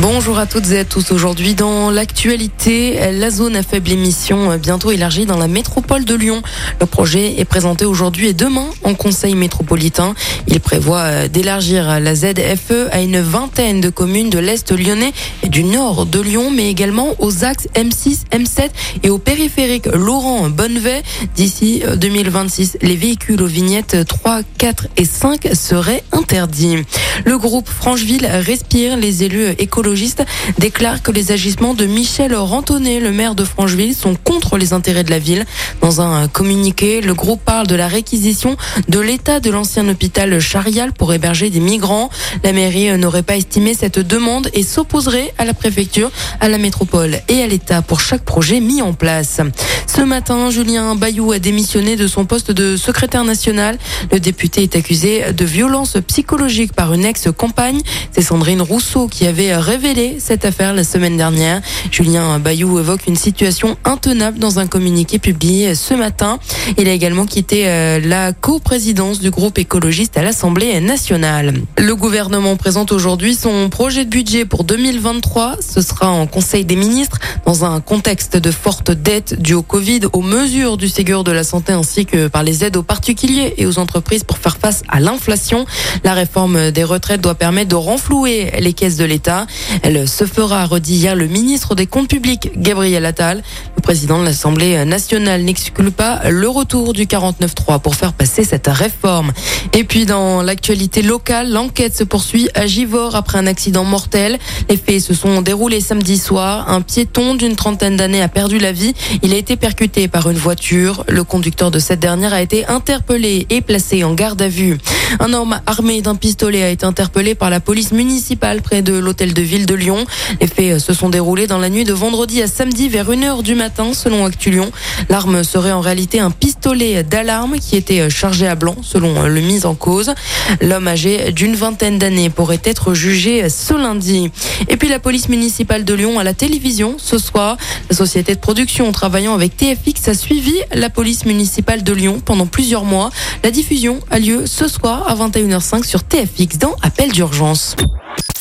Bonjour à toutes et à tous. Aujourd'hui, dans l'actualité, la zone à faible émission bientôt élargie dans la métropole de Lyon. Le projet est présenté aujourd'hui et demain en conseil métropolitain. Il prévoit d'élargir la ZFE à une vingtaine de communes de l'Est lyonnais et du nord de Lyon, mais également aux axes M6, M7 et au périphérique Laurent-Bonnevet. D'ici 2026, les véhicules aux vignettes 3, 4 et 5 seraient interdits. Le groupe Francheville respire les élus écologiques déclare que les agissements de Michel Rantonnet, le maire de Francheville, sont contre les intérêts de la ville. Dans un communiqué, le groupe parle de la réquisition de l'état de l'ancien hôpital Charial pour héberger des migrants. La mairie n'aurait pas estimé cette demande et s'opposerait à la préfecture, à la métropole et à l'État pour chaque projet mis en place. Ce matin, Julien Bayou a démissionné de son poste de secrétaire national. Le député est accusé de violence psychologique par une ex-compagne. C'est Sandrine Rousseau qui avait révélé cette affaire la semaine dernière. Julien Bayou évoque une situation intenable dans un communiqué publié ce matin. Il a également quitté euh, la coprésidence du groupe écologiste à l'Assemblée nationale. Le gouvernement présente aujourd'hui son projet de budget pour 2023. Ce sera en Conseil des ministres dans un contexte de forte dette due au Covid, aux mesures du Ségur de la santé ainsi que par les aides aux particuliers et aux entreprises pour faire face à l'inflation. La réforme des retraites doit permettre de renflouer les caisses de l'État. Elle se fera, redit hier le ministre des Comptes publics, Gabriel Attal. Président de l'Assemblée nationale n'exclut pas le retour du 49-3 pour faire passer cette réforme. Et puis dans l'actualité locale, l'enquête se poursuit à Givors après un accident mortel. Les faits se sont déroulés samedi soir. Un piéton d'une trentaine d'années a perdu la vie. Il a été percuté par une voiture. Le conducteur de cette dernière a été interpellé et placé en garde à vue. Un homme armé d'un pistolet a été interpellé par la police municipale près de l'hôtel de ville de Lyon. Les faits se sont déroulés dans la nuit de vendredi à samedi vers 1h du matin selon Actu Lyon. L'arme serait en réalité un pistolet d'alarme qui était chargé à blanc selon le mise en cause. L'homme âgé d'une vingtaine d'années pourrait être jugé ce lundi. Et puis la police municipale de Lyon à la télévision ce soir. La société de production travaillant avec TFX a suivi la police municipale de Lyon pendant plusieurs mois. La diffusion a lieu ce soir à 21h05 sur TFX dans Appel d'urgence.